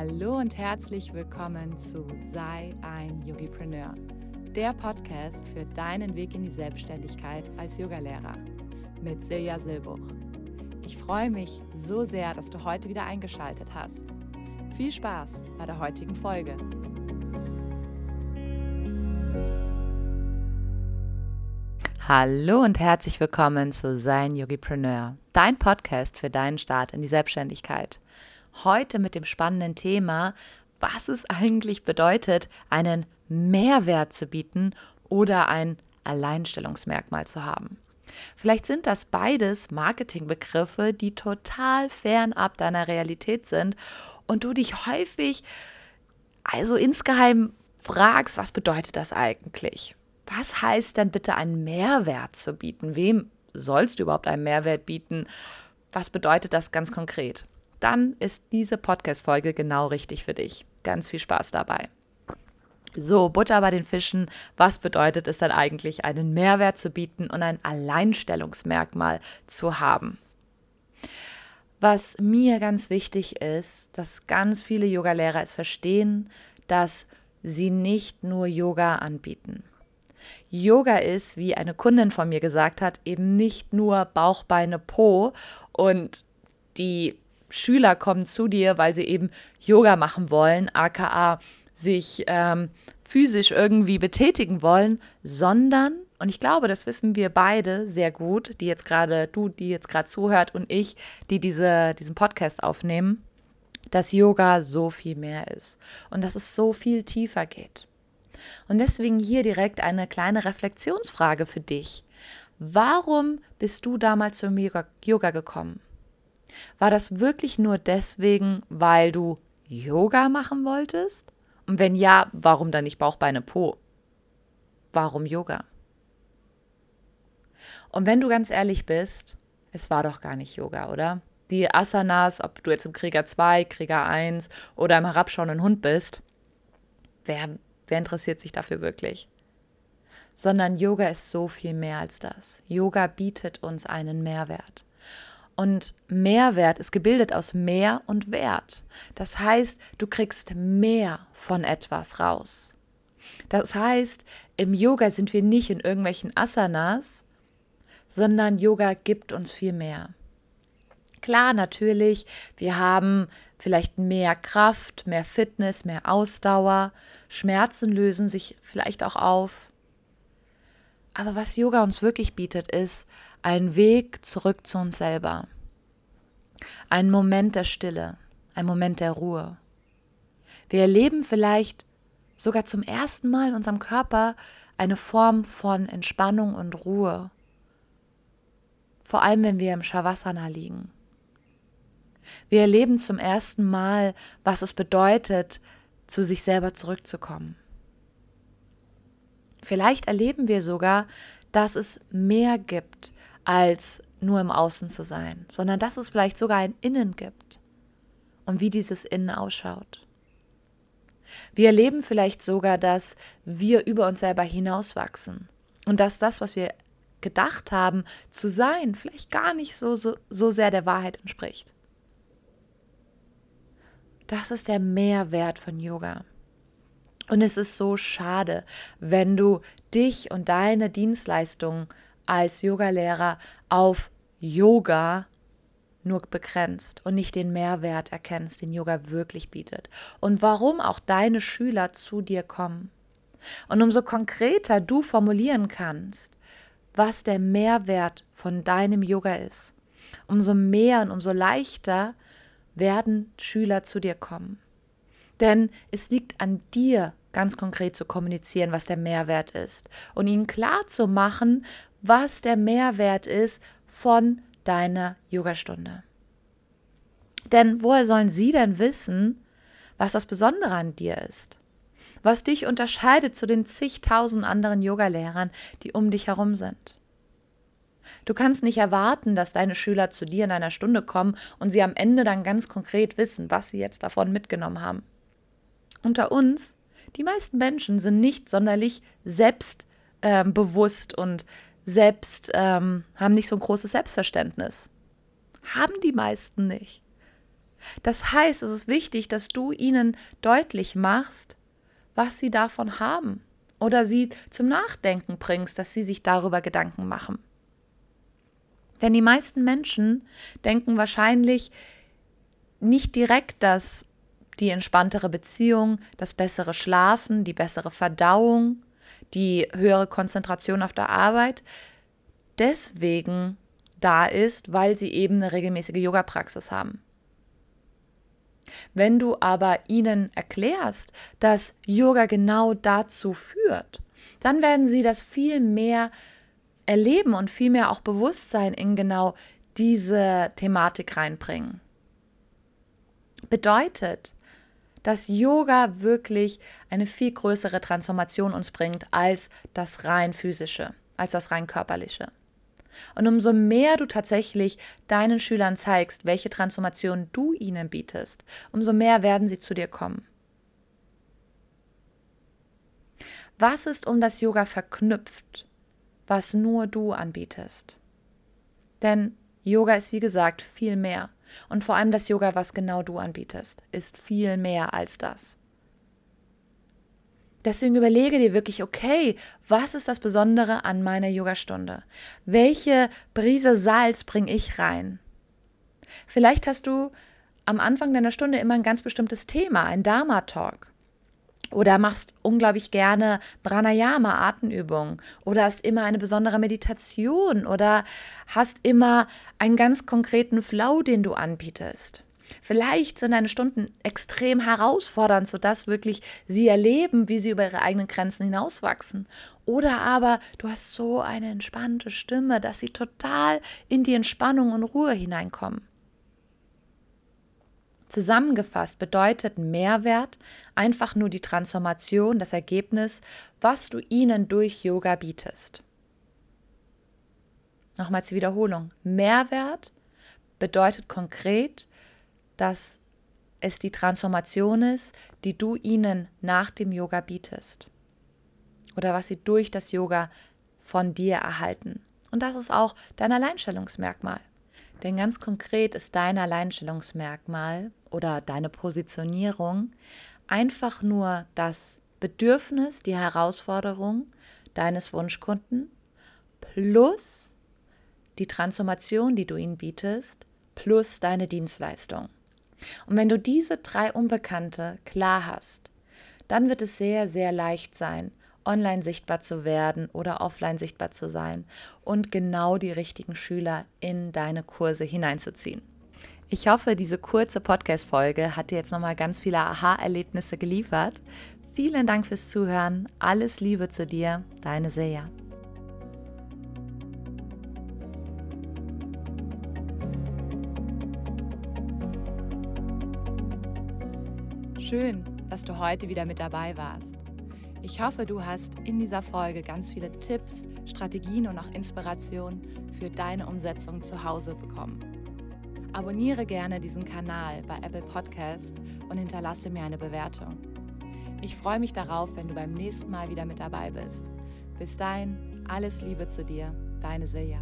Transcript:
Hallo und herzlich willkommen zu Sei ein Yogipreneur, der Podcast für deinen Weg in die Selbstständigkeit als Yogalehrer mit Silja Silbuch. Ich freue mich so sehr, dass du heute wieder eingeschaltet hast. Viel Spaß bei der heutigen Folge. Hallo und herzlich willkommen zu Sein Yogipreneur, dein Podcast für deinen Start in die Selbstständigkeit. Heute mit dem spannenden Thema, was es eigentlich bedeutet, einen Mehrwert zu bieten oder ein Alleinstellungsmerkmal zu haben. Vielleicht sind das beides Marketingbegriffe, die total fernab deiner Realität sind und du dich häufig also insgeheim fragst, was bedeutet das eigentlich? Was heißt denn bitte einen Mehrwert zu bieten? Wem sollst du überhaupt einen Mehrwert bieten? Was bedeutet das ganz konkret? Dann ist diese Podcast-Folge genau richtig für dich. Ganz viel Spaß dabei. So, Butter bei den Fischen. Was bedeutet es dann eigentlich, einen Mehrwert zu bieten und ein Alleinstellungsmerkmal zu haben? Was mir ganz wichtig ist, dass ganz viele Yogalehrer es verstehen, dass sie nicht nur Yoga anbieten. Yoga ist, wie eine Kundin von mir gesagt hat, eben nicht nur Bauch, Beine, Po und die Schüler kommen zu dir, weil sie eben Yoga machen wollen, aka sich ähm, physisch irgendwie betätigen wollen, sondern, und ich glaube, das wissen wir beide sehr gut, die jetzt gerade, du, die jetzt gerade zuhört und ich, die diese, diesen Podcast aufnehmen, dass Yoga so viel mehr ist und dass es so viel tiefer geht. Und deswegen hier direkt eine kleine Reflexionsfrage für dich. Warum bist du damals zum Yoga gekommen? War das wirklich nur deswegen, weil du Yoga machen wolltest? Und wenn ja, warum dann nicht Bauchbeine Po? Warum Yoga? Und wenn du ganz ehrlich bist, es war doch gar nicht Yoga, oder? Die Asanas, ob du jetzt im Krieger 2, Krieger 1 oder im herabschauenden Hund bist, wer, Wer interessiert sich dafür wirklich? Sondern Yoga ist so viel mehr als das. Yoga bietet uns einen Mehrwert. Und Mehrwert ist gebildet aus Mehr und Wert. Das heißt, du kriegst mehr von etwas raus. Das heißt, im Yoga sind wir nicht in irgendwelchen Asanas, sondern Yoga gibt uns viel mehr. Klar, natürlich, wir haben vielleicht mehr Kraft, mehr Fitness, mehr Ausdauer, Schmerzen lösen sich vielleicht auch auf. Aber was Yoga uns wirklich bietet, ist ein Weg zurück zu uns selber. Ein Moment der Stille, ein Moment der Ruhe. Wir erleben vielleicht sogar zum ersten Mal in unserem Körper eine Form von Entspannung und Ruhe. Vor allem, wenn wir im Shavasana liegen. Wir erleben zum ersten Mal, was es bedeutet, zu sich selber zurückzukommen. Vielleicht erleben wir sogar, dass es mehr gibt, als nur im Außen zu sein, sondern dass es vielleicht sogar ein Innen gibt und wie dieses Innen ausschaut. Wir erleben vielleicht sogar, dass wir über uns selber hinauswachsen und dass das, was wir gedacht haben zu sein, vielleicht gar nicht so, so, so sehr der Wahrheit entspricht. Das ist der Mehrwert von Yoga. Und es ist so schade, wenn du dich und deine Dienstleistungen als Yogalehrer auf Yoga nur begrenzt und nicht den Mehrwert erkennst, den Yoga wirklich bietet. Und warum auch deine Schüler zu dir kommen. Und umso konkreter du formulieren kannst, was der Mehrwert von deinem Yoga ist, umso mehr und umso leichter werden Schüler zu dir kommen. Denn es liegt an dir, ganz konkret zu kommunizieren, was der Mehrwert ist und ihnen klar zu machen, was der Mehrwert ist von deiner Yogastunde. Denn woher sollen sie denn wissen, was das Besondere an dir ist? Was dich unterscheidet zu den zigtausend anderen Yogalehrern, die um dich herum sind? Du kannst nicht erwarten, dass deine Schüler zu dir in einer Stunde kommen und sie am Ende dann ganz konkret wissen, was sie jetzt davon mitgenommen haben. Unter uns, die meisten Menschen sind nicht sonderlich selbstbewusst ähm, und selbst ähm, haben nicht so ein großes Selbstverständnis. Haben die meisten nicht. Das heißt, es ist wichtig, dass du ihnen deutlich machst, was sie davon haben oder sie zum Nachdenken bringst, dass sie sich darüber Gedanken machen. Denn die meisten Menschen denken wahrscheinlich nicht direkt, dass die entspanntere Beziehung, das bessere Schlafen, die bessere Verdauung, die höhere Konzentration auf der Arbeit deswegen da ist, weil sie eben eine regelmäßige Yoga-Praxis haben. Wenn du aber ihnen erklärst, dass Yoga genau dazu führt, dann werden sie das viel mehr erleben und viel mehr auch Bewusstsein in genau diese Thematik reinbringen. Bedeutet, dass Yoga wirklich eine viel größere Transformation uns bringt als das rein physische, als das rein körperliche. Und umso mehr du tatsächlich deinen Schülern zeigst, welche Transformation du ihnen bietest, umso mehr werden sie zu dir kommen. Was ist um das Yoga verknüpft, was nur du anbietest? Denn Yoga ist wie gesagt viel mehr. Und vor allem das Yoga, was genau du anbietest, ist viel mehr als das. Deswegen überlege dir wirklich, okay, was ist das Besondere an meiner Yogastunde? Welche Brise Salz bringe ich rein? Vielleicht hast du am Anfang deiner Stunde immer ein ganz bestimmtes Thema, ein Dharma-Talk. Oder machst unglaublich gerne Pranayama, Atemübungen. Oder hast immer eine besondere Meditation. Oder hast immer einen ganz konkreten Flow, den du anbietest. Vielleicht sind deine Stunden extrem herausfordernd, sodass wirklich sie erleben, wie sie über ihre eigenen Grenzen hinauswachsen. Oder aber du hast so eine entspannte Stimme, dass sie total in die Entspannung und Ruhe hineinkommen. Zusammengefasst bedeutet Mehrwert einfach nur die Transformation, das Ergebnis, was du ihnen durch Yoga bietest. Nochmals die Wiederholung. Mehrwert bedeutet konkret, dass es die Transformation ist, die du ihnen nach dem Yoga bietest. Oder was sie durch das Yoga von dir erhalten. Und das ist auch dein Alleinstellungsmerkmal. Denn ganz konkret ist dein Alleinstellungsmerkmal oder deine Positionierung einfach nur das Bedürfnis, die Herausforderung deines Wunschkunden plus die Transformation, die du ihnen bietest, plus deine Dienstleistung. Und wenn du diese drei Unbekannte klar hast, dann wird es sehr, sehr leicht sein, online sichtbar zu werden oder offline sichtbar zu sein und genau die richtigen Schüler in deine Kurse hineinzuziehen. Ich hoffe, diese kurze Podcast-Folge hat dir jetzt nochmal ganz viele Aha-Erlebnisse geliefert. Vielen Dank fürs Zuhören. Alles Liebe zu dir, deine Seja. Schön, dass du heute wieder mit dabei warst. Ich hoffe, du hast in dieser Folge ganz viele Tipps, Strategien und auch Inspiration für deine Umsetzung zu Hause bekommen. Abonniere gerne diesen Kanal bei Apple Podcast und hinterlasse mir eine Bewertung. Ich freue mich darauf, wenn du beim nächsten Mal wieder mit dabei bist. Bis dahin, alles Liebe zu dir, deine Silja.